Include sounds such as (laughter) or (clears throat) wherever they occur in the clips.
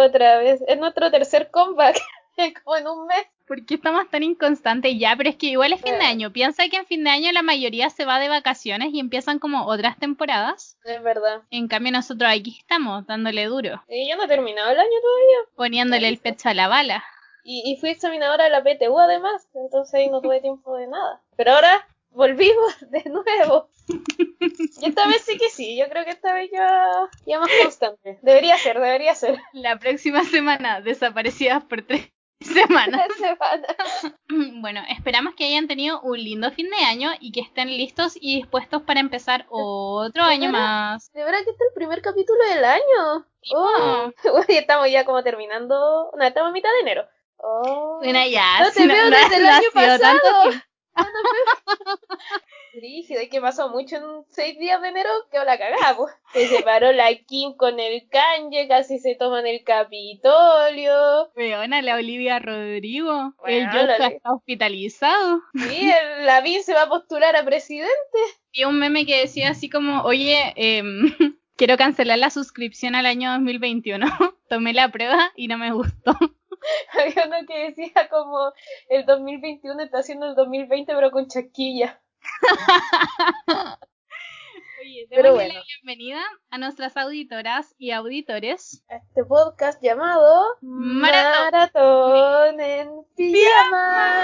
Otra vez. Es nuestro tercer comeback. (laughs) Como en un mes. ¿Por qué estamos tan inconstantes ya? Pero es que igual es fin de Eh. año. Piensa que en fin de año la mayoría se va de vacaciones y empiezan como otras temporadas. Es verdad. En cambio nosotros aquí estamos dándole duro, Y yo no he terminado el año todavía. poniéndole el pecho a la bala. Y, y fui examinadora de la PTU además. Entonces ahí no tuve tiempo de nada. Pero ahora volvimos (laughs) de nuevo. Y esta vez sí que sí. Yo creo que esta vez ya, ya más constante. Debería ser, debería ser. (laughs) La próxima semana, desaparecidas por tres (laughs) semanas. Semana. Bueno, esperamos que hayan tenido un lindo fin de año y que estén listos y dispuestos para empezar otro año verdad? más. De verdad que este es el primer capítulo del año. Oh. Y estamos ya como terminando. No, estamos a mitad de enero. Oh. Bueno, ya. No te veo no desde el año tanto pasado. Rígido, y que pasó mucho en seis días de enero, que la cagamos. Se separó la Kim con el Kanye, casi se toman el Capitolio. Weona, la Olivia Rodrigo. el Bueno, Joshua la- está hospitalizado. Sí, el Lavín se va a postular a presidente. Vi un meme que decía así como, oye, em, (laughs) quiero cancelar la suscripción al año 2021. (laughs) Tomé la prueba y no me gustó. (laughs) Había uno que decía como el 2021 está haciendo el 2020 pero con chasquilla. Oye, Pero bueno. la bienvenida a nuestras auditoras y auditores. A este podcast llamado Maratón. Maratón en Pijama.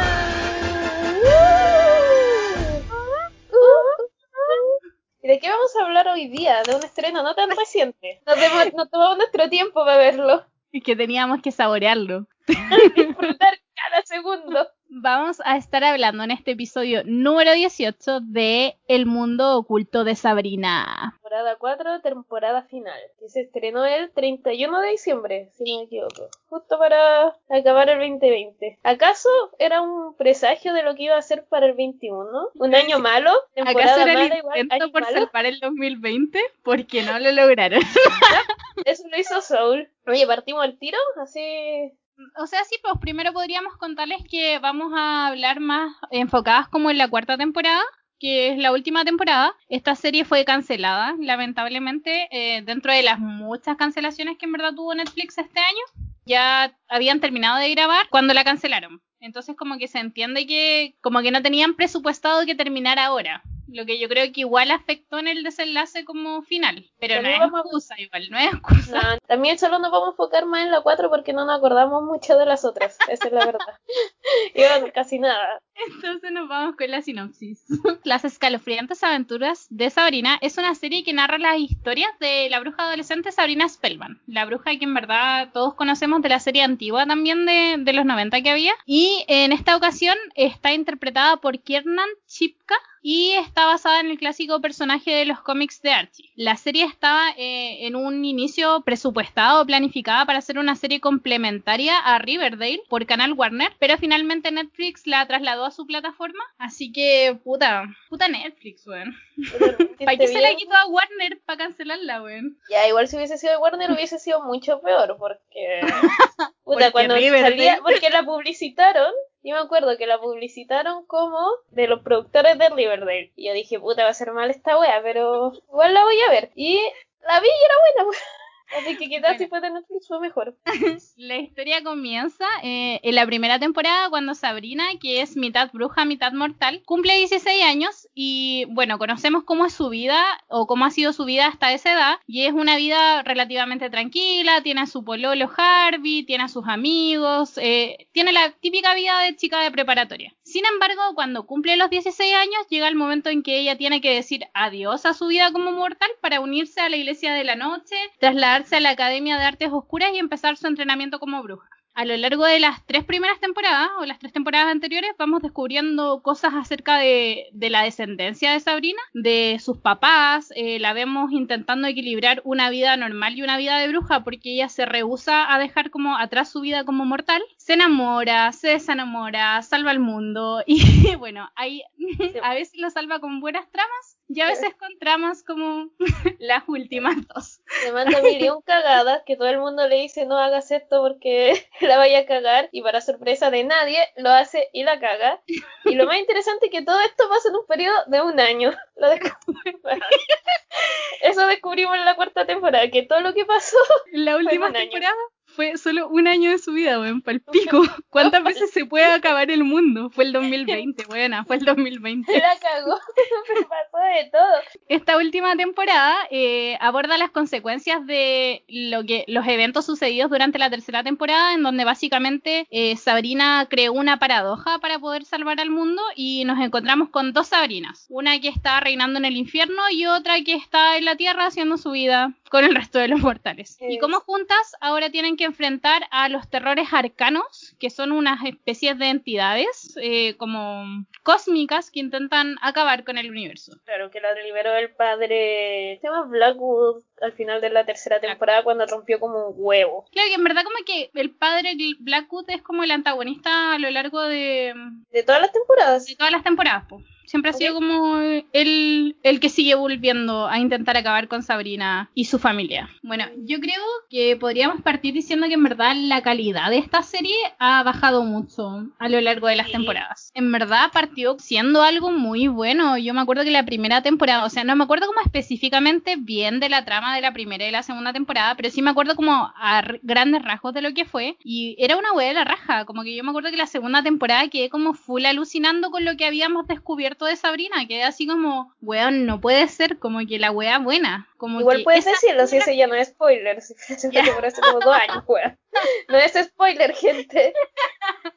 ¿Y de qué vamos a hablar hoy día? De un estreno no tan reciente. Nos, demo- nos tomamos nuestro tiempo para verlo. Y que teníamos que saborearlo. (laughs) (laughs) Disfrutar cada segundo. Vamos a estar hablando en este episodio número 18 de El mundo oculto de Sabrina. Temporada 4, temporada final. Que se estrenó el 31 de diciembre, si no me equivoco. Justo para acabar el 2020. ¿Acaso era un presagio de lo que iba a ser para el 21? ¿Un año malo? ¿Temporada ¿Acaso era el igual? intento ¿Año por malo? salvar el 2020? Porque no lo lograron. (laughs) Eso lo hizo Soul. Oye, partimos el tiro, así. O sea, sí, pues primero podríamos contarles que vamos a hablar más enfocadas como en la cuarta temporada, que es la última temporada. Esta serie fue cancelada, lamentablemente, eh, dentro de las muchas cancelaciones que en verdad tuvo Netflix este año. Ya habían terminado de grabar cuando la cancelaron. Entonces como que se entiende que como que no tenían presupuestado que terminara ahora. Lo que yo creo que igual afectó en el desenlace como final. Pero no También es vamos a- excusa, igual, no es excusa. No, también solo nos vamos a enfocar más en la 4 porque no nos acordamos mucho de las otras. Esa es la verdad. (laughs) Y bueno, casi nada. Entonces nos vamos con la sinopsis. (laughs) Las escalofriantes aventuras de Sabrina es una serie que narra las historias de la bruja adolescente Sabrina Spellman. La bruja que en verdad todos conocemos de la serie antigua también de, de los 90 que había. Y en esta ocasión está interpretada por Kiernan Chipka y está basada en el clásico personaje de los cómics de Archie. La serie estaba eh, en un inicio presupuestado, planificada para ser una serie complementaria a Riverdale por Canal Warner, pero finalmente Netflix la trasladó a su plataforma. Así que, puta, puta Netflix, weón. (laughs) ¿Para qué se la quitó a Warner para cancelarla, weón? Ya, igual si hubiese sido de Warner hubiese sido mucho peor, porque. (laughs) Puta, Porque cuando Riverdale- salía. Porque la publicitaron. Yo me acuerdo que la publicitaron como de los productores de Riverdale. Y yo dije, puta, va a ser mal esta wea, pero igual la voy a ver. Y la vi y era buena. Así que quizás Bueno. si fue de Netflix fue mejor. La historia comienza eh, en la primera temporada cuando Sabrina, que es mitad bruja, mitad mortal, cumple 16 años y bueno, conocemos cómo es su vida o cómo ha sido su vida hasta esa edad y es una vida relativamente tranquila, tiene a su pololo Harvey, tiene a sus amigos, eh, tiene la típica vida de chica de preparatoria. Sin embargo, cuando cumple los 16 años, llega el momento en que ella tiene que decir adiós a su vida como mortal para unirse a la Iglesia de la Noche, trasladarse a la Academia de Artes Oscuras y empezar su entrenamiento como bruja. A lo largo de las tres primeras temporadas o las tres temporadas anteriores vamos descubriendo cosas acerca de, de la descendencia de Sabrina, de sus papás, eh, la vemos intentando equilibrar una vida normal y una vida de bruja porque ella se rehúsa a dejar como atrás su vida como mortal, se enamora, se desenamora, salva al mundo (laughs) y bueno, hay, (laughs) a veces lo salva con buenas tramas y a veces con tramas como (laughs) las últimas dos. Se manda millón (laughs) cagadas que todo el mundo le dice no hagas esto porque (laughs) la vaya a cagar y para sorpresa de nadie lo hace y la caga. Y lo más interesante es que todo esto pasa en un periodo de un año. Lo descubrimos. Eso descubrimos en la cuarta temporada, que todo lo que pasó La última un año. temporada fue solo un año de su vida, weón, palpico. (laughs) ¿Cuántas veces se puede acabar el mundo? Fue el 2020, buena, (laughs) fue el 2020. Se la cagó, (laughs) pero pasó de todo. Esta última temporada eh, aborda las consecuencias de lo que los eventos sucedidos durante la tercera temporada, en donde básicamente eh, Sabrina creó una paradoja para poder salvar al mundo y nos encontramos con dos Sabrinas, una que está reinando en el infierno y otra que está en la tierra haciendo su vida con el resto de los mortales. Y Es- como juntas ahora tienen que enfrentar a los terrores arcanos, que son unas especies de entidades eh, como cósmicas que intentan acabar con el universo. Claro, que la liberó el padre. Se llama Blackwood al final de la tercera temporada cuando rompió como un huevo. Claro que en verdad como que el padre Blackwood es como el antagonista a lo largo de, De todas las temporadas. de todas las temporadas. po. Siempre ha Ok. sido como el, el que sigue volviendo a intentar acabar con Sabrina y su familia. Bueno, yo creo que podríamos partir diciendo que en verdad la calidad de esta serie ha bajado mucho a lo largo de las Sí. temporadas. En verdad partió siendo algo muy bueno. Yo me acuerdo que la primera temporada, o sea, no me acuerdo como específicamente bien de la trama de la primera y la segunda temporada, pero sí me acuerdo como a grandes rasgos de lo que fue. Y era una hueá de la raja. Como que yo me acuerdo que la segunda temporada quedé como full alucinando con lo que habíamos descubierto de Sabrina. Quedé así como, weón, no puede ser como que la wea buena. Como Igual puedes decirlo si ese ya no es spoiler. (laughs) Si por hace como dos años, weón. No es spoiler, gente.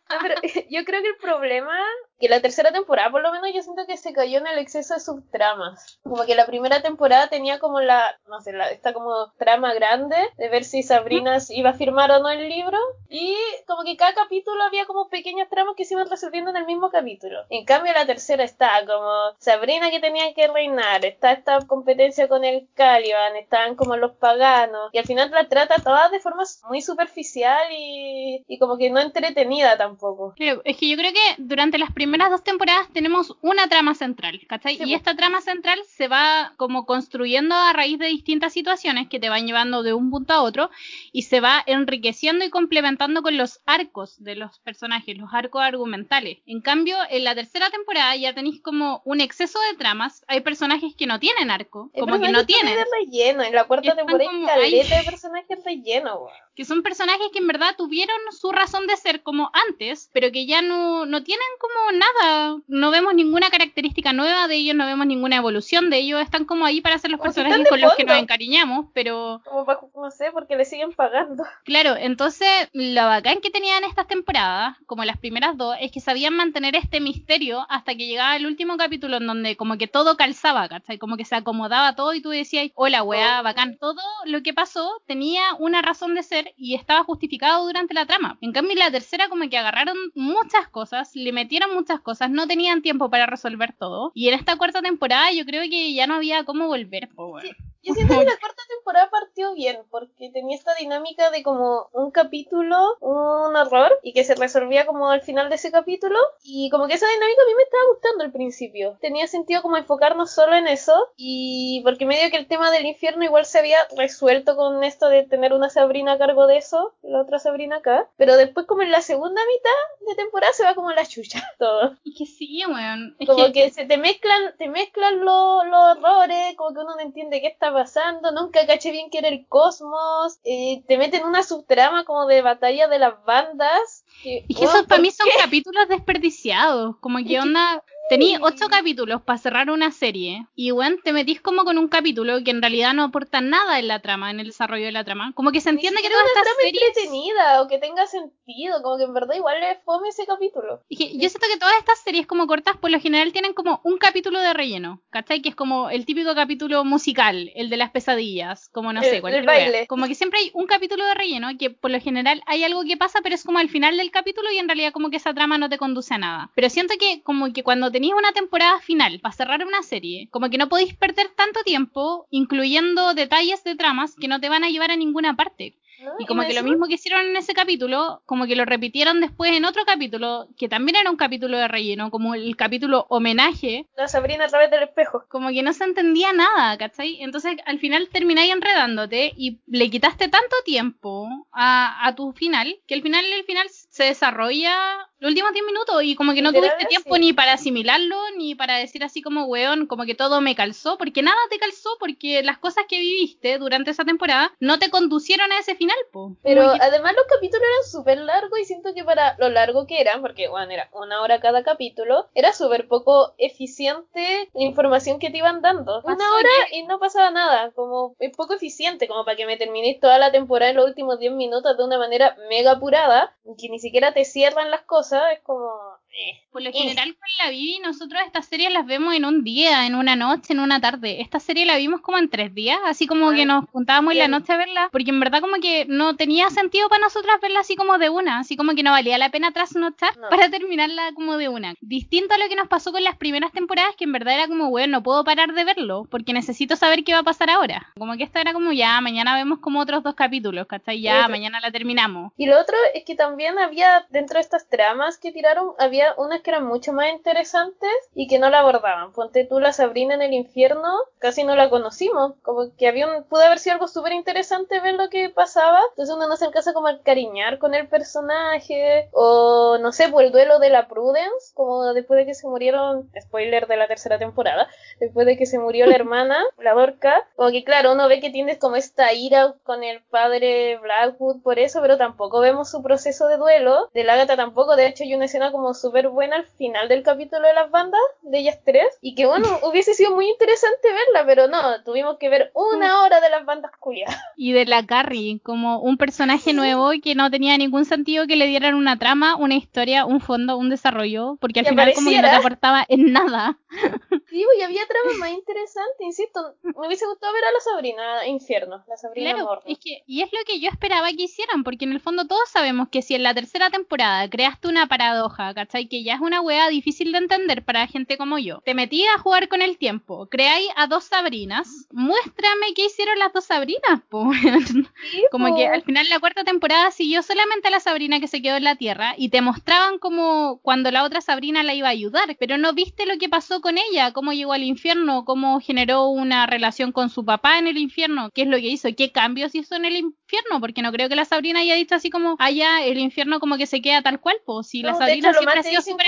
No, pero (laughs) yo creo que el problema, que la tercera temporada, por lo menos, yo siento que se cayó en el exceso de subtramas. Como que la primera temporada tenía como la, no sé, la, esta como trama grande de ver si Sabrina iba a firmar o no el libro. Y como que cada capítulo había como pequeñas tramas que se iban resolviendo en el mismo capítulo. En cambio, la tercera está como Sabrina que tenía que reinar, está esta competencia con el Caliban, estaban como los paganos. Y al final la trata todas de forma muy superficial y, y como que no entretenida tampoco. Claro, es que yo creo que durante las primeras dos temporadas tenemos una trama central, ¿cachai? Sí, y esta trama central se va como construyendo a raíz de distintas situaciones que te van llevando de un punto a otro y se va enriqueciendo y complementando con los arcos de los personajes, los arcos argumentales. En cambio, en la tercera temporada ya tenéis como un exceso de tramas, hay personajes que no tienen arco, como que no tienen. De relleno. En la cuarta temporada como- caleta ay. de personajes relleno, que son personajes que en verdad tuvieron su razón de ser como antes, pero que ya no, no tienen como nada, no vemos ninguna característica nueva de ellos, no vemos ninguna evolución de ellos, están como ahí para ser los personajes con los que fondo. nos encariñamos, pero Como para, no sé, porque le siguen pagando. (laughs) claro, entonces lo bacán que tenían estas temporadas, como las primeras dos, es que sabían mantener este misterio hasta que llegaba el último capítulo en donde como que todo calzaba, ¿cachai? Como que se acomodaba todo y tú decías, hola, weá, Oh. bacán. Todo lo que pasó tenía una razón de ser y estaba justificado durante la trama. En cambio, en la tercera como que agarraron muchas cosas, le metieron muchas cosas, no tenían tiempo para resolver todo. Y en esta cuarta temporada yo creo que ya no había cómo volver, po, weón. Yo siento que la (laughs) cuarta temporada partió bien, porque tenía esta dinámica de como un capítulo, un horror, y que se resolvía como al final de ese capítulo, y como que esa dinámica a mí me estaba gustando al principio. Tenía sentido como enfocarnos solo en eso, y porque medio que el tema del infierno igual se había resuelto con esto de tener una Sabrina a cargo de eso, y la otra Sabrina acá, pero después como en la segunda mitad de temporada se va como la chucha (laughs) todo. Y que sí, weón. Como que- que se te mezclan, te mezclan lo- los horrores, como que uno no entiende qué está pasando, nunca caché bien qué era el cosmos, eh, te meten una subtrama como de batalla de las bandas. Que, Es que esos para ¿por mí son qué? capítulos desperdiciados. Como que onda. Tení ocho capítulos para cerrar una serie. Y bueno, te metís como con un capítulo que en realidad no aporta nada en la trama, en el desarrollo de la trama. Como que se entiende que todas una estas series. entretenida o que tenga sentido, como que en verdad igual le fome ese capítulo. Que yo siento que todas estas series como cortas por lo general tienen como un capítulo de relleno, ¿cachai? Que es como el típico capítulo musical, el de las pesadillas, como no El- sé, el cualquier baile. wea. Como que siempre hay un capítulo de relleno que por lo general hay algo que pasa, pero es como al final del capítulo y en realidad como que esa trama no te conduce a nada. Pero siento que como que cuando tenéis una temporada final para cerrar una serie, como que no podéis perder tanto tiempo incluyendo detalles de tramas que no te van a llevar a ninguna parte. ¿no? Y como que lo mismo que hicieron en ese capítulo, como que lo repitieron después en otro capítulo, que también era un capítulo de relleno, como el capítulo homenaje, La Sabrina a través del espejo. como que no se entendía nada, ¿cachai? Entonces al final termináis enredándote y le quitaste tanto tiempo a, a tu final, que al final el final se desarrolla Los últimos 10 minutos y como que no tuviste tiempo sí. ni para asimilarlo, ni para decir así como, weón, como que todo me calzó, porque nada te calzó, porque las cosas que viviste durante esa temporada no te conducieron a ese final, po. Pero que- además los capítulos eran súper largos y siento que para lo largo que eran, porque bueno, era una hora cada capítulo, era súper poco eficiente la información que te iban dando. Pasó Una hora y no pasaba nada, como es poco eficiente como para que me terminéis toda la temporada en los últimos 10 minutos de una manera mega apurada, que ni siquiera te cierran las cosas, es como... eh. Por lo general con la Vivi nosotros estas series las vemos en un día, en una noche, en una tarde. Esta serie la vimos como en tres días, así como Ah, que nos juntábamos en la bien. noche a verla, porque en verdad como que no tenía sentido para nosotras verla así como de una, así como que no valía la pena trasnochar No. para terminarla como de una. Distinto a lo que nos pasó con las primeras temporadas, que en verdad era como, bueno, no puedo parar de verlo, porque necesito saber qué va a pasar ahora. Como que esta era como ya, mañana vemos como otros dos capítulos, ¿cachai? Ya, mañana la terminamos. Y lo otro es que también había, dentro de estas tramas que tiraron, había unas que eran mucho más interesantes y que no la abordaban. Ponte tú la Sabrina en el infierno, casi no la conocimos. Como que había un, pudo haber sido algo súper interesante ver lo que pasaba. Entonces uno no se alcanza como a encariñar con el personaje. O no sé, por el duelo de la Prudence, como después de que se murieron, spoiler de la tercera temporada, después de que se murió la (laughs) hermana, la Dorca, como que claro, uno ve que tienes como esta ira con el padre Blackwood por eso, pero tampoco vemos su proceso de duelo. De Agatha tampoco, de hecho hay una escena como súper buena al final del capítulo de las bandas, de ellas tres, y que bueno, (laughs) hubiese sido muy interesante verla, pero no, tuvimos que ver una hora de las bandas culiadas. (laughs) y de la Carrie como un personaje nuevo y que no tenía ningún sentido que le dieran una trama, una historia, un fondo, un desarrollo, porque al final como que no te aportaba en nada. (laughs) Sí, y había tramas más interesantes, insisto, me hubiese gustado ver a la Sabrina Infierno, la Sabrina Claro, es que, y es lo que yo esperaba que hicieran, porque en el fondo todos sabemos que si en la tercera temporada creaste una paradoja, ¿cachai? Que ya es una weá difícil de entender para gente como yo. Te metí a jugar con el tiempo, creáis a dos Sabrinas, muéstrame qué hicieron las dos Sabrinas. (laughs) Sí, Como que al final la cuarta temporada siguió solamente a la Sabrina que se quedó en la Tierra y te mostraban como cuando la otra Sabrina la iba a ayudar, pero no viste lo que pasó con ella, cómo llegó al infierno, cómo generó una relación con su papá en el infierno, qué es lo que hizo, qué cambios hizo en el infierno, porque no creo que la Sabrina haya dicho así como, allá el infierno como que se queda tal cual, pues si la No, Sabrina hecho, siempre ha sido súper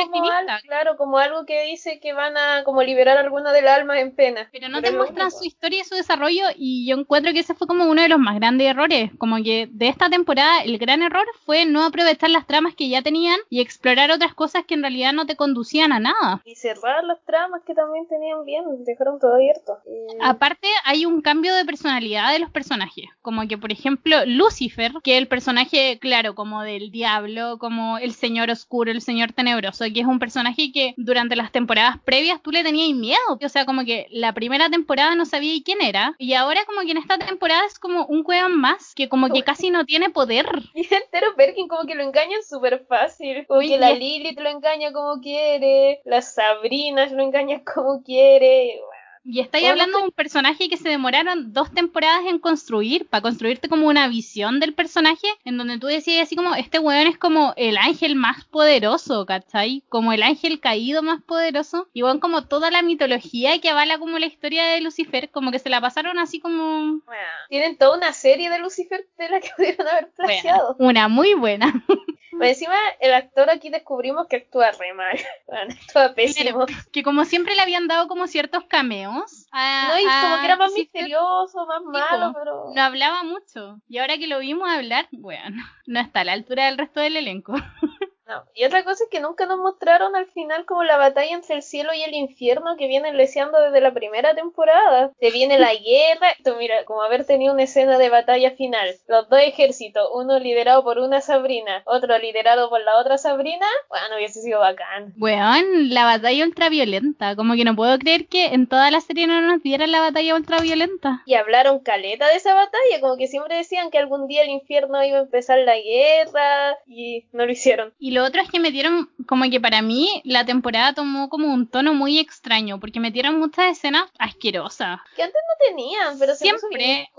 claro, como algo que dice que van a como liberar alguna del alma en pena. Pero no es te muestran su historia y su desarrollo y yo encuentro que ese fue como uno de los más grandes errores. Como que de esta temporada el gran error fue no aprovechar las tramas que ya tenían y explorar otras cosas que en realidad no te conducían a nada. Y cerrar las tramas que también tenían bien, dejaron todo abierto. Eh, Aparte hay un cambio de personalidad de los personajes. Como que por ejemplo Lucifer, que es el personaje claro como del diablo, como el señor oscuro, el señor tenebroso, que es un personaje que durante las temporadas previas tú le tenías miedo. O sea, como que la primera temporada no sabía quién era y ahora como que en esta temporada es como un weón más que como que casi no tiene poder. (laughs) Y entero Perkin como que lo engañan súper fácil. Como Oye, que la Lilith lo engaña como quiere, la Sabrina lo engaña como quiere. Y estáis hablando de un personaje que se demoraron dos temporadas en construir, para construirte como una visión del personaje, en donde tú decías así como, este weón es como el ángel más poderoso, ¿cachai? Como el ángel caído más poderoso. Y bueno, como toda la mitología que avala como la historia de Lucifer, como que se la pasaron así como... bueno. Tienen toda una serie de Lucifer de la que pudieron haber plagiado. Bueno, una muy buena. Pero encima el actor aquí descubrimos que actúa re mal. (laughs) Bueno, actúa pésimo. que como siempre le habían dado como ciertos cameos. A, No, y como que era más misterioso, más malo, pero... No hablaba mucho. Y ahora que lo vimos hablar, bueno, (laughs) no está a la altura del resto del elenco. (laughs) No. Y otra cosa es que nunca nos mostraron al final como la batalla entre el cielo y el infierno que vienen leseando desde la primera temporada. Te viene la (laughs) guerra, tú mira, como haber tenido una escena de batalla final. Los dos ejércitos, uno liderado por una Sabrina, otro liderado por la otra Sabrina, bueno, hubiese sido bacán. Weón, la batalla ultraviolenta. Como que no puedo creer que en toda la serie no nos dieran la batalla ultraviolenta. Y hablaron caleta de esa batalla, como que siempre decían que algún día el infierno iba a empezar la guerra y no lo hicieron. Y lo otro es que metieron, como que para mí, la temporada tomó como un tono muy extraño, porque metieron muchas escenas asquerosas. Que antes no tenían, pero se Siempre.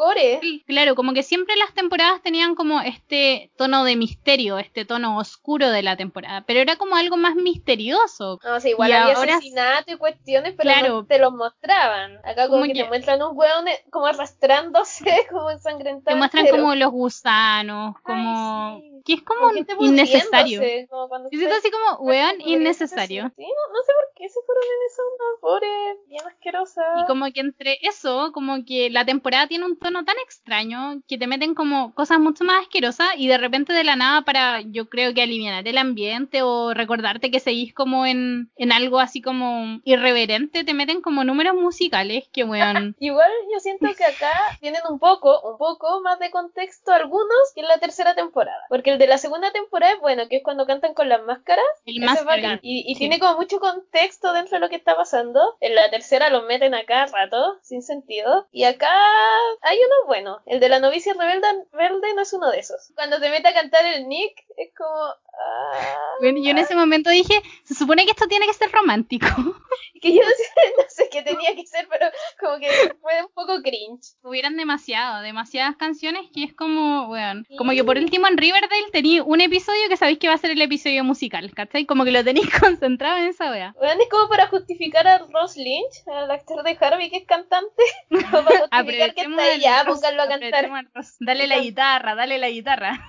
Sí, Claro, como que siempre las temporadas tenían como este tono de misterio, este tono oscuro de la temporada, pero era como algo más misterioso. No, o sea, igual Y había ahora- asesinato y cuestiones, pero Claro. no te los mostraban. Acá como, Como que, que- te muestran un hueón eh, como arrastrándose, (laughs) como ensangrentado. Te muestran como los gusanos, como... Ay, sí. que es como Como innecesario. Como cuando Yo siento así como, weón, innecesario. Sí, no, no sé por qué se fueron en esa onda, pobre, bien asquerosa. Y como que entre eso, como que la temporada tiene un tono tan extraño que te meten como cosas mucho más asquerosas y de repente de la nada para, yo creo que aliviar el ambiente o recordarte que seguís como en, en algo así como irreverente, te meten como números musicales que weón. (laughs) Igual yo siento que acá (laughs) tienen un poco, un poco más de contexto algunos que en la tercera temporada. Porque el de la segunda temporada es bueno, que es cuando cantan con las máscaras. El ese más es bacán. Y, tiene como mucho contexto dentro de lo que está pasando. En la tercera los meten acá rato, sin sentido. Y acá hay uno bueno. El de la novicia rebelde, rebelde no es uno de esos. Cuando te mete a cantar el Nick, es como... ah, Bueno, yo en ese momento dije, se supone que esto tiene que ser romántico. que yo (laughs) no sé, qué tenía que ser, pero como que fue un poco cringe. Hubieran demasiado, demasiadas canciones que es como, weón, como que por último en Riverdale tenía un episodio que sabéis que va a ser el episodio musical, ¿cachai? Como que lo tenéis (laughs) concentrado en esa wea. Bueno, es como para justificar a Ross Lynch, al actor de Harvey que es cantante. (laughs) Como para justificar que está Ross, pónganlo a cantar. Dale la guitarra, dale la guitarra.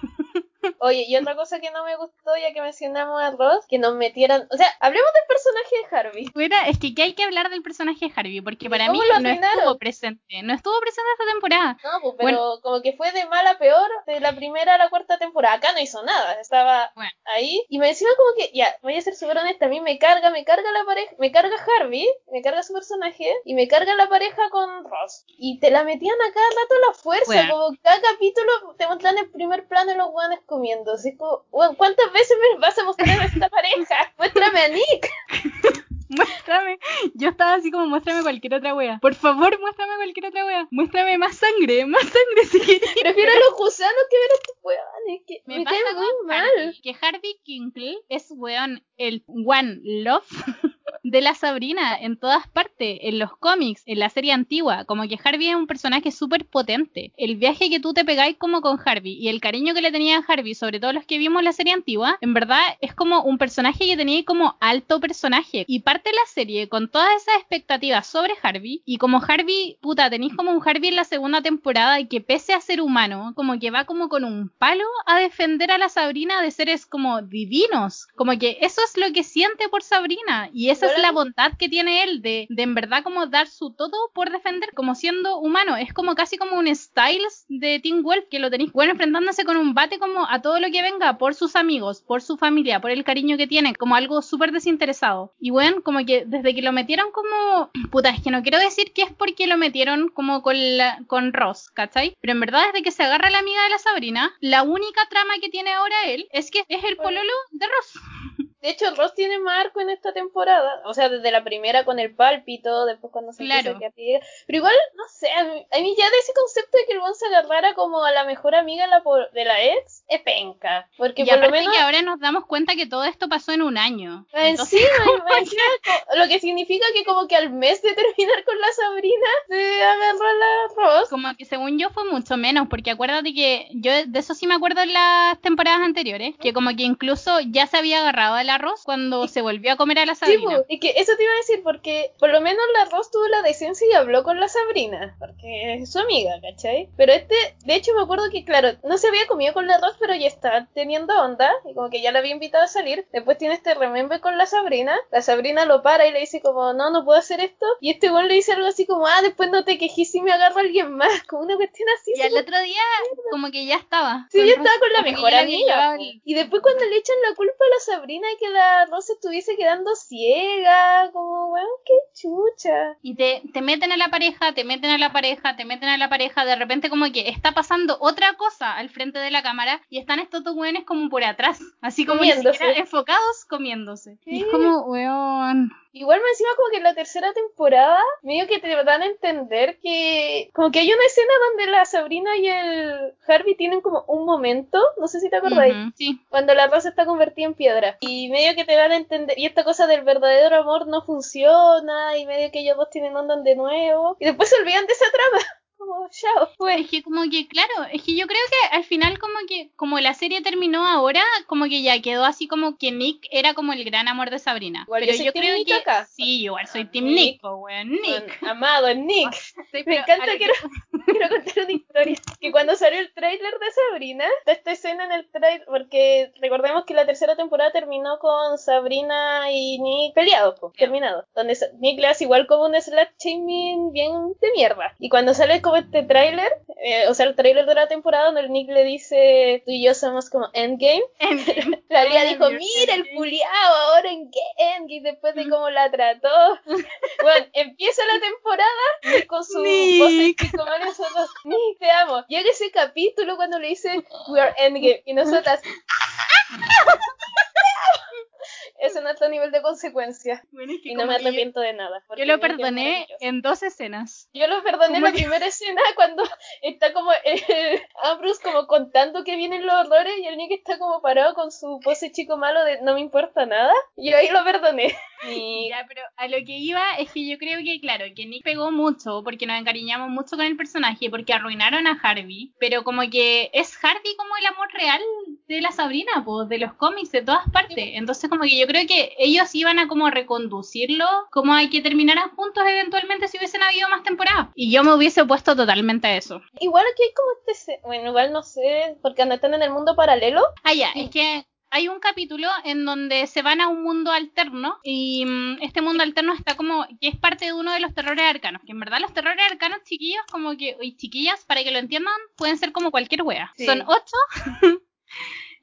Oye, y otra cosa que no me gustó, ya que mencionamos a Ross, que nos metieran. O sea, hablemos del personaje de Harvey. Bueno, es que, que hay que hablar del personaje de Harvey, porque para mí no estuvo presente. No estuvo presente esta temporada. No, pues, pero como que fue de mal a peor de la primera a la cuarta temporada. Acá no hizo nada, estaba Bueno. Ahí. Y me decía como que, ya, voy a ser súper honesta, a mí me carga, me carga la pareja, me carga Harvey, me carga su personaje, y me carga la pareja con Ross. Y te la metían a cada rato a la fuerza, Bueno. como cada capítulo te muestran el primer plano de los guanes comiendo. Así como, ¿cuántas veces me vas a mostrar a esta pareja? (laughs) Muéstrame a Nick. (laughs) (laughs) Muéstrame. Yo estaba así como, muéstrame cualquier otra wea. Por favor, muéstrame cualquier otra wea. Muéstrame más sangre, (laughs) más sangre si. Prefiero a los gusanos que ver a estos weones, que me, Me caen pasa muy mal. Que Harvey Kinkle es, weón, el one love (laughs) de la Sabrina en todas partes, en los cómics, en la serie antigua, como que Harvey es un personaje súper potente. El viaje que tú te pegáis como con Harvey y el cariño que le tenía a Harvey, sobre todo los que vimos la serie antigua, en verdad es como un personaje que tenía como alto personaje. Y parte la serie con todas esas expectativas sobre Harvey y como Harvey, puta, tenéis como un Harvey en la segunda temporada y que pese a ser humano, como que va como con un palo a defender a la Sabrina de seres como divinos. Como que eso es lo que siente por Sabrina y esa la bondad que tiene él de, de en verdad como dar su todo por defender como siendo humano. Es como casi como un Styles de Teen Wolf que lo tenéis bueno enfrentándose con un bate como a todo lo que venga por sus amigos, por su familia, por el cariño que tiene, como algo súper desinteresado. Y bueno, como que desde que lo metieron como... (clears throat) Puta, es que no quiero decir que es porque lo metieron como con, la, con Ross, ¿cachai? Pero en verdad desde que se agarra la amiga de la Sabrina, la única trama que tiene ahora él es que es el pololo de Ross. (laughs) De hecho, Ross tiene más arco en esta temporada. O sea, desde la primera con el pálpito, después cuando se Claro. empieza a quedar. Pero igual, no sé, a mí, a mí ya de ese concepto de que el buen se agarrara como a la mejor amiga de la, de la ex, es penca. Porque Y por lo menos... que ahora nos damos cuenta que todo esto pasó en un año. Entonces, y- encima, co- lo que significa que como que al mes de terminar con la Sabrina, se agarró a la Ross. como que según yo fue mucho menos, porque acuérdate que yo de eso sí me acuerdo en las temporadas anteriores, que como que incluso ya se había agarrado al arroz cuando se volvió a comer a la Sí, Sabrina. po, y que eso te iba a decir porque por lo menos la Ross tuvo la decencia y habló con la Sabrina, porque es su amiga, ¿cachai? Pero este, de hecho me acuerdo que claro, no se había comido con la Ross, pero ya estaba teniendo onda, y como que ya la había invitado a salir, después tiene este remember con la Sabrina, la Sabrina lo para y le dice como, no, no puedo hacer esto, y este güey le dice algo así como, ah, después no te quejes si me agarro a alguien más, (laughs) como una cuestión así. Y al otro día como que ya estaba. Sí, Ross, estaba con la mejor ya amiga. el- Y después cuando le echan la culpa a la Sabrina que la estuviese quedando ciega, como, weón, qué chucha. Y te, te meten a la pareja, te meten a la pareja, te meten a la pareja, de repente como que está pasando otra cosa al frente de la cámara y están estos dos weones como por atrás, así como ni siquiera enfocados comiéndose. Y Sí. es como, weón, Igual me encima como que en la tercera temporada, medio que te dan a entender que como que hay una escena donde la Sabrina y el Harvey tienen como un momento, no sé si te acordáis, sí. cuando la Rosa está convertida en piedra. Y medio que te dan a entender, y esta cosa del verdadero amor no funciona, y medio que ellos dos tienen onda de nuevo, y después se olvidan de esa trama. Como, chao, fue. Es que como que, claro, es que yo creo que al final como que, como la serie terminó ahora, como que ya quedó así como que Nick era como el gran amor de Sabrina. Igual yo pero yo creo Nick que acá. sí, igual soy Ah, Team Nick. Nick, po, weón, Nick. Amado, (laughs) Nick. Sí, Me encanta que, (laughs) quiero contar una historia. Que cuando salió el tráiler de Sabrina, esta escena en el tráiler, porque recordemos que la tercera temporada terminó con Sabrina y Nick peleados, pues, terminado. Donde Nick le hace igual como un slash shaming bien de mierda. Y cuando sale como este tráiler, eh, o sea, el tráiler de la temporada donde el Nick le dice, tú y yo somos como Endgame. (laughs) (laughs) la Lía dijo, mira el culiao ahora en Endgame, después de cómo la trató. (laughs) bueno, empieza la temporada con su voz como nosotros, Nick, te amo. Llega ese capítulo cuando le dice, we are Endgame, y nosotras, ese no es el nivel de consecuencia. y no me arrepiento de nada. Yo lo perdoné en dos escenas. Yo lo perdoné en la primera escena (laughs) cuando está como el Ambrose como contando que vienen los horrores y el Nick está como parado con su pose chico malo de no me importa nada. Y yo ahí lo perdoné. (laughs) Ya, pero a lo que iba es que yo creo que, claro, que Nick pegó mucho porque nos encariñamos mucho con el personaje, porque arruinaron a Harvey, pero como que es Harvey como el amor real de la Sabrina, pues, de los cómics, de todas partes. Entonces como que yo creo que ellos iban a como reconducirlo, como hay que terminaran juntos eventualmente si hubiesen habido más temporadas. Y yo me hubiese opuesto totalmente a eso. Igual aquí hay como este, bueno, igual no sé, porque están en el mundo paralelo. Ah, ya, es que hay un capítulo en donde se van a un mundo alterno y mm, este mundo alterno está como que es parte de uno de los terrores arcanos, que en verdad los terrores arcanos chiquillos como que, y chiquillas, para que lo entiendan, pueden ser como cualquier wea. Son ocho (laughs)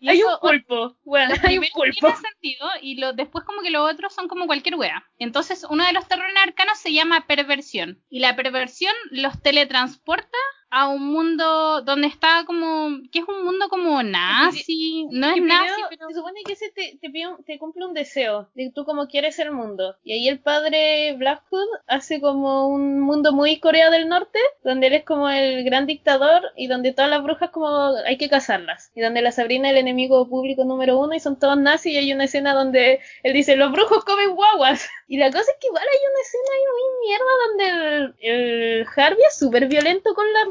(laughs) hay un pulpo, bueno, (laughs) hay un pulpo. Tiene (laughs) sentido y lo, después como que los otros son como cualquier wea. Entonces uno de los terrones arcanos se llama perversión y la perversión los teletransporta a un mundo donde está como que es un mundo como nazi, no es nazi, pero se supone que ese te, te, cumple un deseo de tú como quieres el mundo. Y ahí el padre Blackwood hace como un mundo muy Corea del Norte, donde él es como el gran dictador y donde todas las brujas como hay que cazarlas. Y donde la Sabrina es el enemigo público número uno y son todos nazis y hay una escena donde él dice los brujos comen guaguas. (laughs) Y la cosa es que igual hay una escena ahí muy mierda donde el, Harvey es súper violento con la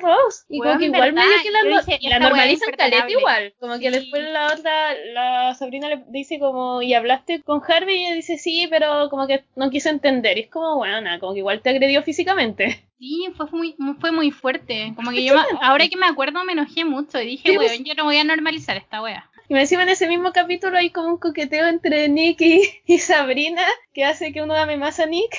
y como que igual medio que la, la normalizan caleta igual. Como que después la otra, la Sabrina le dice como, y hablaste con Harvey y ella dice sí, pero como que no quiso entender. Y es como, bueno, nada, como que igual te agredió físicamente. Sí, fue muy, fue muy fuerte. Como que yo, ahora que me acuerdo, me enojé mucho y dije, weón, pues. yo no voy a normalizar esta wea. Y me decían en ese mismo capítulo hay como un coqueteo entre Nick y, (laughs) y Sabrina que hace que uno ame más a Nick.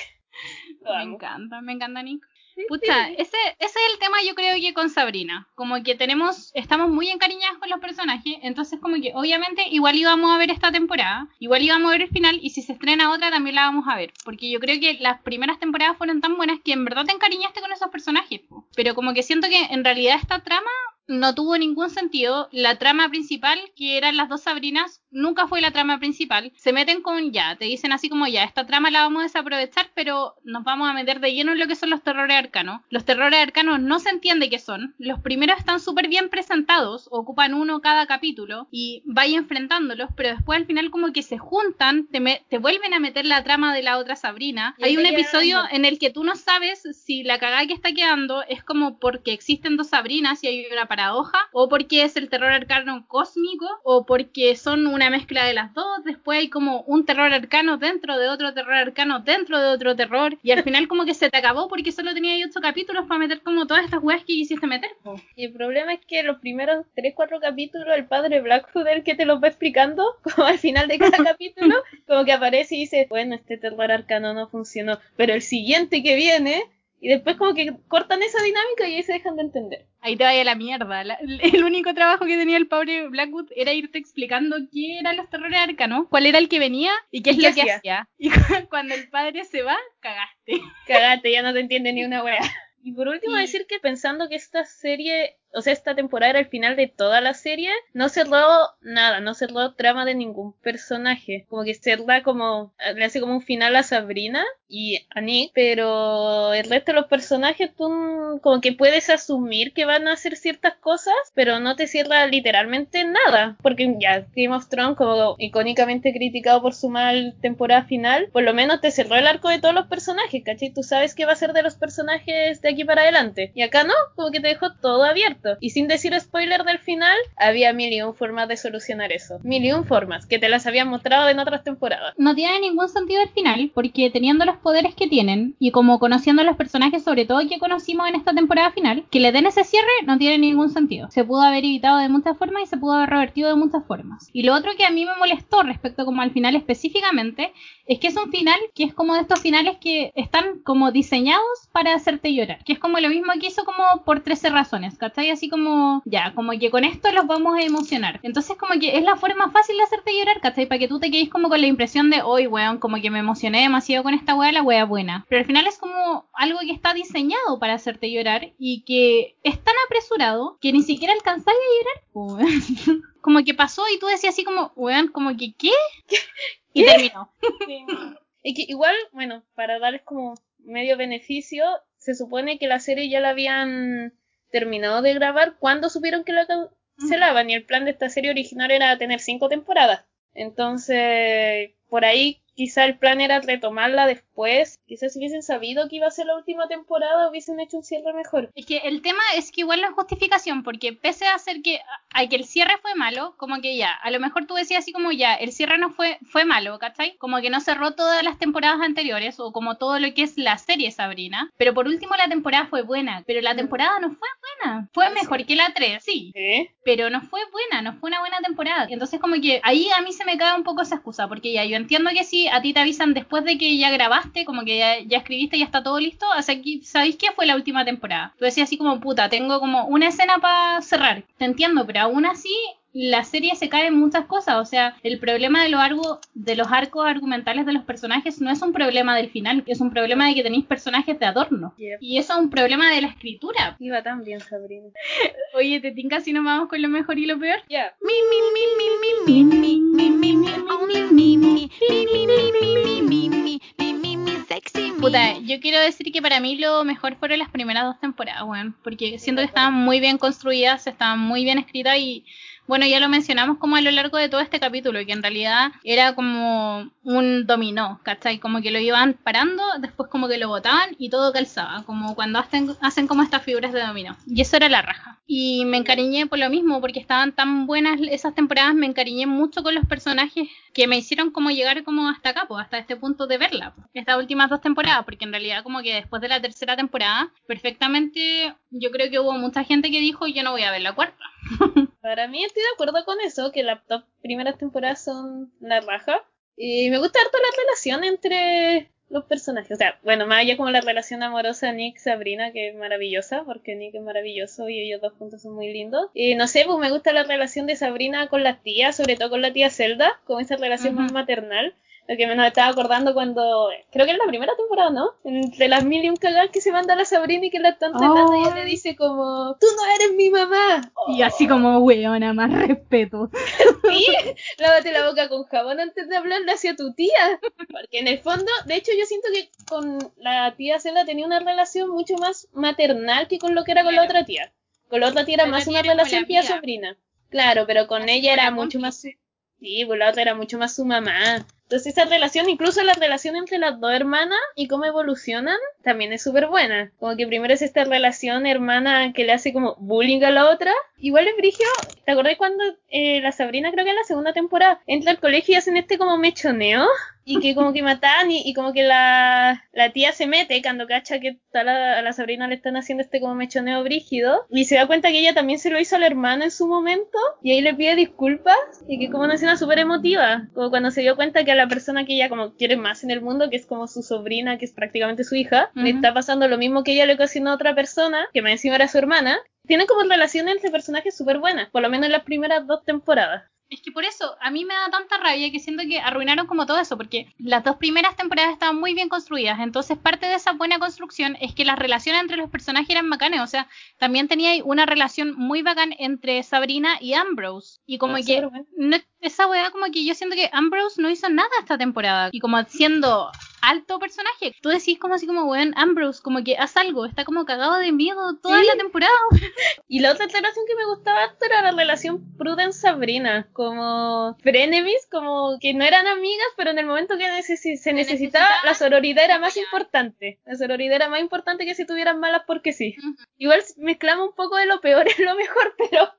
Me encanta, me encanta Nick. Pucha, ese, ese es el tema yo creo que con Sabrina. Como que tenemos, estamos muy encariñados con los personajes, entonces como que obviamente igual íbamos a ver esta temporada, igual íbamos a ver el final y si se estrena otra también la vamos a ver. Porque yo creo que las primeras temporadas fueron tan buenas que en verdad te encariñaste con esos personajes. Pero como que siento que en realidad esta trama no tuvo ningún sentido. La trama principal, que eran las dos Sabrinas, nunca fue la trama principal. Se meten con ya, te dicen así como ya, esta trama la vamos a desaprovechar, pero nos vamos a meter de lleno en lo que son los terrores arcanos. Los terrores arcanos no se entiende qué son. Los primeros están súper bien presentados, ocupan uno cada capítulo y vaya enfrentándolos, pero después al final como que se juntan, te, te vuelven a meter la trama de la otra Sabrina. Hay un episodio en el que tú no sabes si la cagada que está quedando es como porque existen dos Sabrinas y hay una paradoja, o porque es el terror arcano cósmico, o porque son una mezcla de las dos, después hay como un terror arcano dentro de otro terror arcano dentro de otro terror, y al (laughs) final como que se te acabó porque solo tenía ocho capítulos para meter como todas estas weas que quisiste meter. Y el problema es que los primeros tres, cuatro capítulos, el padre Blackwood, el que te los va explicando, (laughs) como al final de cada (laughs) capítulo, como que aparece y dice, bueno, este terror arcano no funcionó, pero el siguiente que viene y después como que cortan esa dinámica y ahí se dejan de entender. Ahí te vaya la mierda. el único trabajo que tenía el pobre Blackwood era irte explicando qué eran los terrores arcanos, cuál era el que venía y qué es lo que hacía. Y cuando el padre se va, cagaste. Cagaste, ya no te entiende ni una wea. (laughs) Y por último decir que pensando que esta serie o sea, esta temporada era el final de toda la serie, no cerró nada, no cerró trama de ningún personaje. Como que cerra como, le hace como un final a Sabrina y a Nick, pero el resto de los personajes tú como que puedes asumir que van a hacer ciertas cosas, pero no te cierra literalmente nada. Porque ya, Game of Thrones, como icónicamente criticado por su mal temporada final, por lo menos te cerró el arco de todos los personajes, ¿cachai? Tú sabes qué va a ser de los personajes de aquí para adelante. Y acá no, como que te dejó todo abierto Y sin decir spoiler del final, había mil y un formas de solucionar eso. Mil y un formas, que te las habían mostrado en otras temporadas. No tiene ningún sentido el final, porque teniendo los poderes que tienen, y como conociendo a los personajes, sobre todo que conocimos en esta temporada final, que le den ese cierre no tiene ningún sentido. Se pudo haber evitado de muchas formas y se pudo haber revertido de muchas formas. Y lo otro que a mí me molestó respecto como al final específicamente, es que es un final que es como de estos finales que están como diseñados para hacerte llorar. Que es como lo mismo que hizo como por 13 razones, ¿cachai? Así como, ya, como que con esto los vamos a emocionar. Entonces como que es la forma fácil de hacerte llorar, ¿cachai? Para que tú te quedes como con la impresión de, hoy, weón, como que me emocioné demasiado con esta wea, la wea buena. Pero al final es como algo que está diseñado para hacerte llorar y que es tan apresurado que ni siquiera alcanzáis a llorar. (laughs) como que pasó y tú decías así como, weón, como que, ¿qué? Y terminó. Sí. Y que igual, bueno, para darles como medio beneficio, se supone que la serie ya la habían terminado de grabar cuando supieron que la cancelaban. Y el plan de esta serie original era tener cinco temporadas. Entonces, por ahí quizá el plan era retomarla después. Quizás si hubiesen sabido que iba a ser la última temporada, hubiesen hecho un cierre mejor. Es que el tema es que igual es justificación, porque pese a ser que, a que el cierre fue malo, como que ya, a lo mejor tú decías así como ya, el cierre no fue, fue malo, ¿cachai? Como que no cerró todas las temporadas anteriores, o como todo lo que es la serie Sabrina. Pero por último la temporada fue buena, pero la temporada no fue buena. Fue mejor que la 3, sí. ¿Eh? Pero no fue buena, no fue una buena temporada. Entonces como que ahí a mí se me cae un poco esa excusa, porque ya yo entiendo que sí, a ti te avisan después de que ya grabaste, como que ya, ya escribiste, ya está todo listo, o sea, aquí, ¿sabéis qué fue la última temporada? Tú decías así como, puta, tengo como una escena para cerrar. Te entiendo, pero aún así la serie se cae en muchas cosas, o sea, el problema de los, argo, de los arcos argumentales de los personajes no es un problema del final, es un problema de que tenéis personajes de adorno. Yep. Y eso es un problema de la escritura. Iba tan bien, Sabrina. Oye, ¿te tinca si nos vamos con lo mejor y lo peor? Ya. Me, me, me, me, me, me, me, me, only me, me, me, me, me, me, me, me, me, me, me, me, sexy. Puta, yo quiero decir que para mí lo mejor fueron las primeras dos temporadas, weón, porque siento que estaban muy bien construidas, estaban muy bien escritas y bueno, ya lo mencionamos como a lo largo de todo este capítulo, que en realidad era como un dominó, ¿cachai? Como que lo iban parando, después como que lo botaban y todo calzaba, como cuando hacen, hacen como estas figuras de dominó. Y eso era la raja. Y me encariñé por lo mismo, porque estaban tan buenas esas temporadas, me encariñé mucho con los personajes que me hicieron como llegar como hasta acá, pues, hasta este punto de verla, pues, estas últimas dos temporadas, porque en realidad como que después de la tercera temporada, perfectamente yo creo que hubo mucha gente que dijo yo no voy a ver la cuarta. (laughs) Para mí estoy de acuerdo con eso, que las dos primeras temporadas son la raja. Y me gusta harto la relación entre los personajes. O sea, bueno, más allá como la relación amorosa Nick-Sabrina, que es maravillosa, porque Nick es maravilloso y ellos dos juntos son muy lindos. Y no sé, pues me gusta la relación de Sabrina con la tía, sobre todo con la tía Zelda, con esa relación más maternal. Lo que me nos estaba acordando cuando, creo que en la primera temporada, ¿no? Entre las mil y un cagadas que se manda la Sabrina y que la están tratando, y ella le dice como, tú no eres mi mamá. Y así como, weona, más respeto. Sí, lávate la boca con jabón antes de hablarle hacia tu tía. Porque en el fondo, de hecho, yo siento que con la tía Zelda tenía una relación mucho más maternal que con lo que era con la otra tía. Con la otra tía era La más tía una era relación la tía amiga. sobrina. Claro, pero con Así ella era mucho más. Sí, pues la otra era mucho más su mamá. Entonces esa relación, incluso la relación entre las dos hermanas y cómo evolucionan, también es súper buena. Como que primero es esta relación hermana que le hace como bullying a la otra. Igual es brigio, ¿te acordás cuando eh, la Sabrina, creo que en la segunda temporada, entra al colegio y hacen este como mechoneo? Y que como que matan y, y como que la, la tía se mete cuando cacha que a la, a la Sabrina le están haciendo este como mechoneo brígido. Y se da cuenta que ella también se lo hizo a la hermana en su momento. Y ahí le pide disculpas. Y que como una escena súper emotiva. Como cuando se dio cuenta que a la persona que ella como quiere más en el mundo, que es como su sobrina, que es prácticamente su hija, le está pasando lo mismo que ella le ocasionó a otra persona, que más encima era su hermana. Tienen como relaciones entre personajes súper buenas, por lo menos en las primeras dos temporadas. Es que por eso, a mí me da tanta rabia que siento que arruinaron como todo eso, porque las dos primeras temporadas estaban muy bien construidas, entonces parte de esa buena construcción es que las relaciones entre los personajes eran bacanes, o sea, también tenía una relación muy bacán entre Sabrina y Ambrose, y como Ah, que no- esa weá como que yo siento que Ambrose no hizo nada esta temporada, y como siendo alto personaje. Tú decís como así como, weón, Ambrose, como que haz algo, está como cagado de miedo toda Sí. la temporada. Y la otra relación que me gustaba harto era la relación Prudence-Sabrina, como frenemies, como que no eran amigas, pero en el momento que se necesitaba, necesitaba, la sororidad era más importante. La sororidad era más importante que si tuvieran malas porque sí. Igual mezclamos un poco de lo peor en lo mejor, (laughs) pero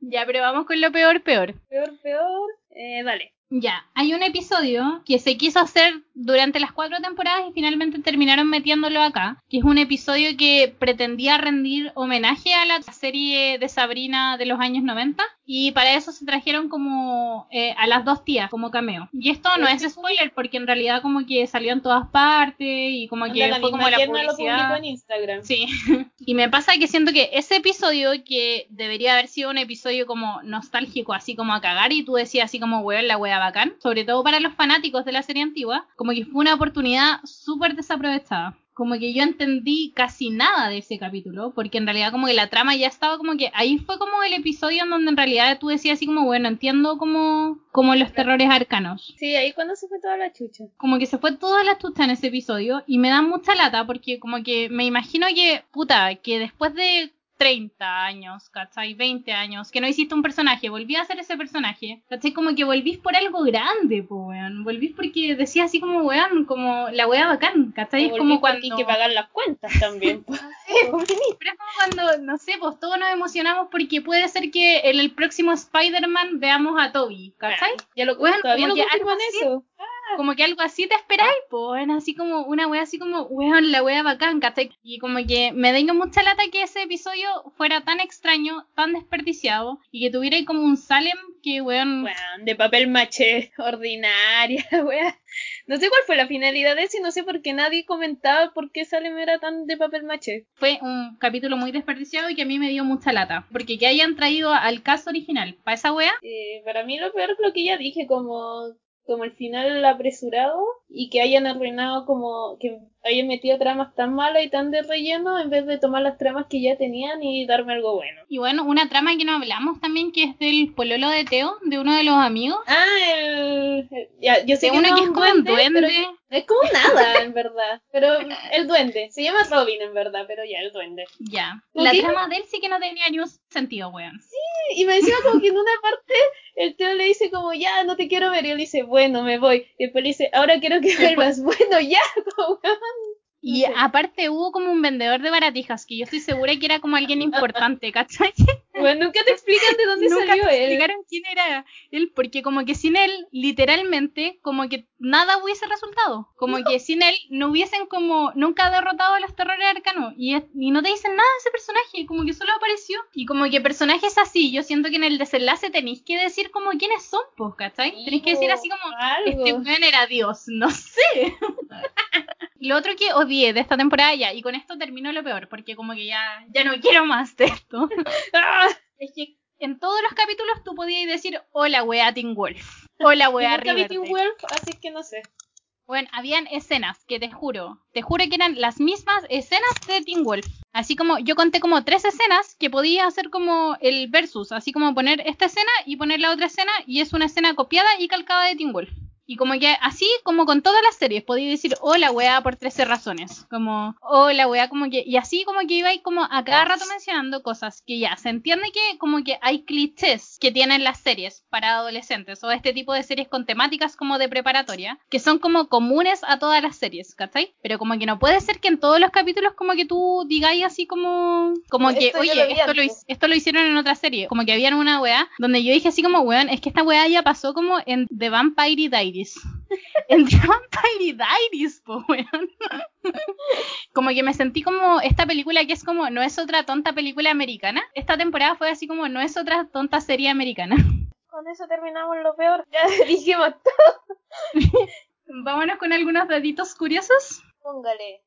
Ya, pero vamos con lo peor, peor. peor, peor. Eh, dale. Ya, hay un episodio que se quiso hacer durante las cuatro temporadas y finalmente terminaron metiéndolo acá, que es un episodio que pretendía rendir homenaje a la serie de Sabrina de los años 90 y para eso se trajeron como eh, a las dos tías como cameo. Y esto no es spoiler porque en realidad como que salió en todas partes y como que la fue como la lo publicidad. publicó en Instagram. Sí, (laughs) y me pasa que siento que ese episodio que debería haber sido un episodio como nostálgico, así como a cagar, y tú decías así como, weón, la wea bacán, sobre todo para los fanáticos de la serie antigua, como que fue una oportunidad súper desaprovechada. Como que yo entendí casi nada de ese capítulo, porque en realidad como que la trama ya estaba como que ahí fue como el episodio en donde en realidad tú decías así como, bueno, entiendo como, como los terrores arcanos Sí, ahí cuando se fue toda la chucha. como que se fue toda la chucha en ese episodio y me da mucha lata porque como que me imagino que, puta, que después de 30 años, ¿cachai? 20 años, que no hiciste un personaje, volví a hacer ese personaje, ¿cachai? Como que volvís por algo grande, po, weón. Volvís porque decía así como, weón, como la wea bacán, ¿cachai? Es como cuando... hay que pagar las cuentas también. pues. (laughs) Pero es como cuando, no sé, pues todos nos emocionamos porque puede ser que en el próximo Spider-Man veamos a Toby, ¿cachai? ya lo Bueno, todavía no algo confirman así. Eso. como que algo así te esperáis, pues, así como una wea así como, weón, la wea bacán, ¿cachai? Y como que me tengo mucha lata que ese episodio fuera tan extraño, tan desperdiciado, y que tuviera ahí como un Salem que, weón, Weón, de papel maché, ordinaria, (laughs) weón. No sé cuál fue la finalidad de ese, no sé por qué nadie comentaba por qué Salem era tan de papel maché. fue un capítulo muy desperdiciado y que a mí me dio mucha lata. Porque que hayan traído al caso original para esa wea, Eh, para mí lo peor es lo que ya dije, como, como el final apresurado y que hayan arruinado como que hayan metido tramas tan malas y tan de relleno en vez de tomar las tramas que ya tenían y darme algo bueno. y bueno, una trama que no hablamos también, que es del pololo de Teo, de uno de los amigos. Ah, el... ya, yo sé De que uno no que es como un duende. es como nada, (laughs) en verdad. Pero el duende. Se llama Robin, en verdad, pero ya, el duende. Ya. ¿Por La trama de él sí que no tenía ni un sentido, weón. Y me decía como que en una parte el tío le dice como, ya, no te quiero ver. Y él dice, bueno, me voy. Y después le dice, ahora quiero que vuelvas. (laughs) Bueno, ya, como, Y No aparte hubo como un vendedor de baratijas que yo estoy segura que era como alguien (laughs) importante, ¿cachai? bueno, nunca te explican de dónde Nunca salió te él. explicaron quién era él, porque como que sin él, literalmente, como que nada hubiese resultado. Como que sin él no hubiesen como nunca derrotado a los terrores arcanos. Y, es- y no te dicen nada de ese personaje, como que solo apareció. Y como que personajes así, yo siento que en el desenlace tenéis que decir como quiénes son, pues, ¿cachai? Tenéis que decir así como, este Algo. weón era Dios, (laughs) no sé. (laughs) lo otro que odié de esta temporada ya, y con esto termino lo peor, porque como que ya, ya no quiero más de esto. (laughs) Ah, es que en todos los capítulos tú podías decir, hola wea Teen Wolf, hola wea (laughs) nunca vi Teen Riverdale. Wolf, así que no sé. Bueno, habían escenas que te juro, te juro que eran las mismas escenas de Teen Wolf. Así como yo conté como tres escenas que podía hacer como el versus, así como poner esta escena y poner la otra escena y es una escena copiada y calcada de Teen Wolf. Y como que así, como con todas las series, podía decir hola weá por 13 razones. Como hola weá, como que. Y así como que iba ahí como a cada rato mencionando cosas que ya se entiende que como que hay clichés que tienen las series para adolescentes o este tipo de series con temáticas como de preparatoria que son como comunes a todas las series, ¿cachai? Pero como que no puede ser que en todos los capítulos como que tú digáis así como. Como que, Esto ya oye, lo esto lo, antes". hic- esto lo hicieron en otra serie. Como que habían una weá donde yo dije así como, weón, es que esta weá ya pasó como en The Vampire Diaries. En The Vampire Diaries, po, weón. como que me sentí como esta película que es como, no es otra tonta película americana. Esta temporada fue así como, no es otra tonta serie americana. Con eso terminamos lo peor. Ya (laughs) dijimos todo. Vámonos con algunos deditos curiosos. Póngale.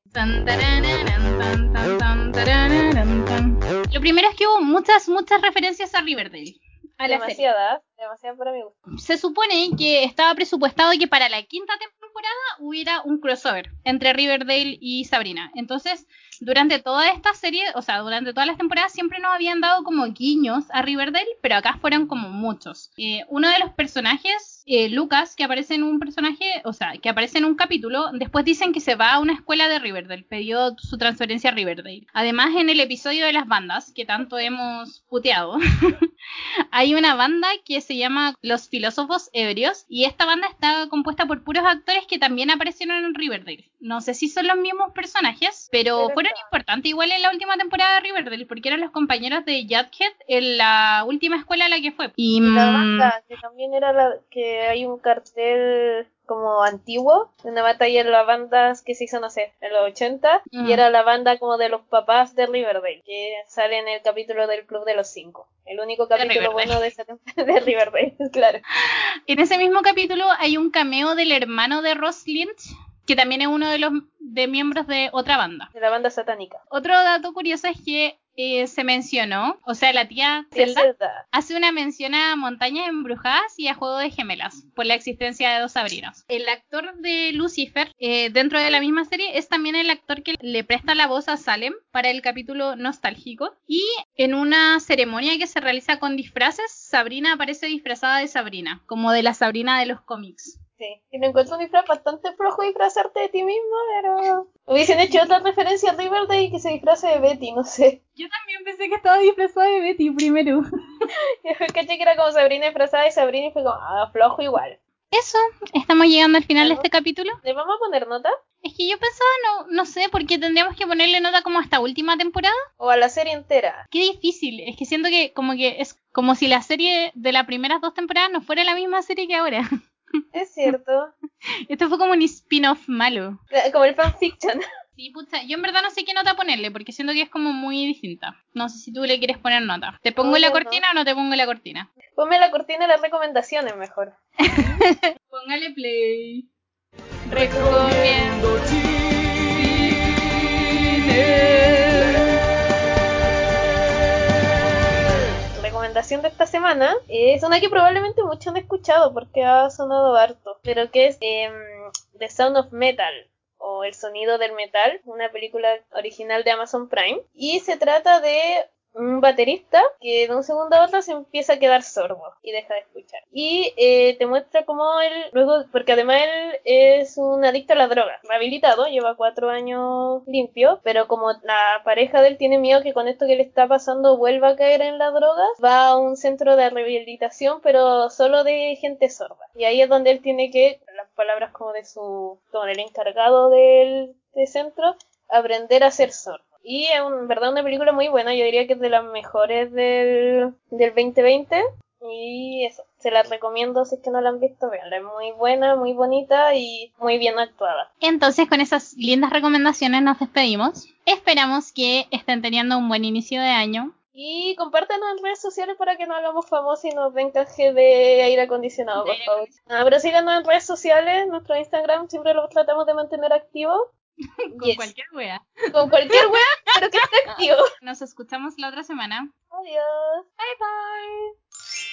Lo primero es que hubo muchas, muchas referencias a Riverdale. A la serie. Demasiada, demasiada para mi gusto. Se supone que estaba presupuestado que para la quinta temporada hubiera un crossover entre Riverdale y Sabrina. Entonces, durante toda esta serie, o sea, durante todas las temporadas siempre nos habían dado como guiños a Riverdale, pero acá fueron como muchos. Eh, uno de los personajes eh, Lucas, que aparece en un personaje, o sea, que aparece en un capítulo, después dicen que se va a una escuela de Riverdale, pidió su transferencia a Riverdale. Además, en el episodio de las bandas, que tanto hemos puteado, (laughs) hay una banda que se llama Los Filósofos Ebrios, y esta banda está compuesta por puros actores que también aparecieron en Riverdale. No sé si son los mismos personajes, pero, fueron importantes igual en la última temporada de Riverdale, porque eran los compañeros de Jughead en la última escuela a la que fue. Y, Y la mm, banda, que también era la que hay un cartel como antiguo, de una batalla en las bandas que se hizo, no sé, en los 80, Mm. y era la banda como de los papás de Riverdale, que sale en el capítulo del Club de los Cinco. El único capítulo bueno de esa (laughs) de Riverdale, claro. En ese mismo capítulo hay un cameo del hermano de Ross Lynch, que también es uno de los de miembros de otra banda. De la banda satánica. Otro dato curioso es que eh, se mencionó, o sea, la tía Zelda hace una mención a montañas embrujadas y a juego de gemelas por la existencia de dos Sabrinas. El actor de Lucifer eh, dentro de la misma serie es también el actor que le presta la voz a Salem para el capítulo nostálgico y en una ceremonia que se realiza con disfraces, Sabrina aparece disfrazada de Sabrina, como de la Sabrina de los cómics. Sí. Y me encuentro un disfraz bastante flojo disfrazarte de ti mismo, pero... Hubiesen hecho otra referencia a Riverdale y que se disfrace de Betty, no sé. Yo también pensé que estaba disfrazada de Betty primero. (laughs) Y después caché que era como Sabrina disfrazada de Sabrina y fue como, ah, flojo igual. Eso, estamos llegando al final de este capítulo. ¿Le vamos a poner nota? Es que yo pensaba, no, no sé, porque tendríamos que ponerle nota como a esta última temporada. ¿O a la serie entera? Qué difícil, es que siento que como que es como si la serie de las primeras dos temporadas no fuera la misma serie que ahora. (laughs) Es cierto. (laughs) Esto fue como un spin-off malo. Como el fanfiction. (laughs) Sí, pucha, yo en verdad no sé qué nota ponerle, porque siento que es como muy distinta. No sé si tú le quieres poner nota. ¿Te pongo No, la no. cortina o no te pongo la cortina? Ponme la cortina las recomendaciones mejor. (laughs) Póngale play. Recomiendo. De esta semana es una que probablemente muchos han escuchado porque ha sonado harto, pero que es em, The Sound of Metal o El Sonido del Metal, una película original de Amazon Prime. Y se trata de un baterista que de un segundo a otro se empieza a quedar sordo y deja de escuchar. Y eh, te muestra cómo él, luego, porque además él es un adicto a la droga, rehabilitado, lleva cuatro años limpio, pero como la pareja de él tiene miedo que con esto que le está pasando vuelva a caer en la droga, va a un centro de rehabilitación, pero solo de gente sorda. Y ahí es donde él tiene que, las palabras como de su, como encargado del, del centro, aprender a ser sordo. Y es un- en verdad una película muy buena, yo diría que es de las mejores del, del 2020. Y eso, se la recomiendo si es que no la han visto, veanla. Es muy buena, muy bonita y muy bien actuada. Entonces, con esas lindas recomendaciones nos despedimos. Esperamos que estén teniendo un buen inicio de año. Y compártanos en redes sociales para que nos hagamos famosos y nos den canje de aire acondicionado, por favor. Ah, pero síganos en redes sociales, nuestro Instagram siempre lo tratamos de mantener activo. (laughs) Con Yes. cualquier wea. Con cualquier web, pero que esté activo. Nos escuchamos la otra semana. Adiós. Bye bye.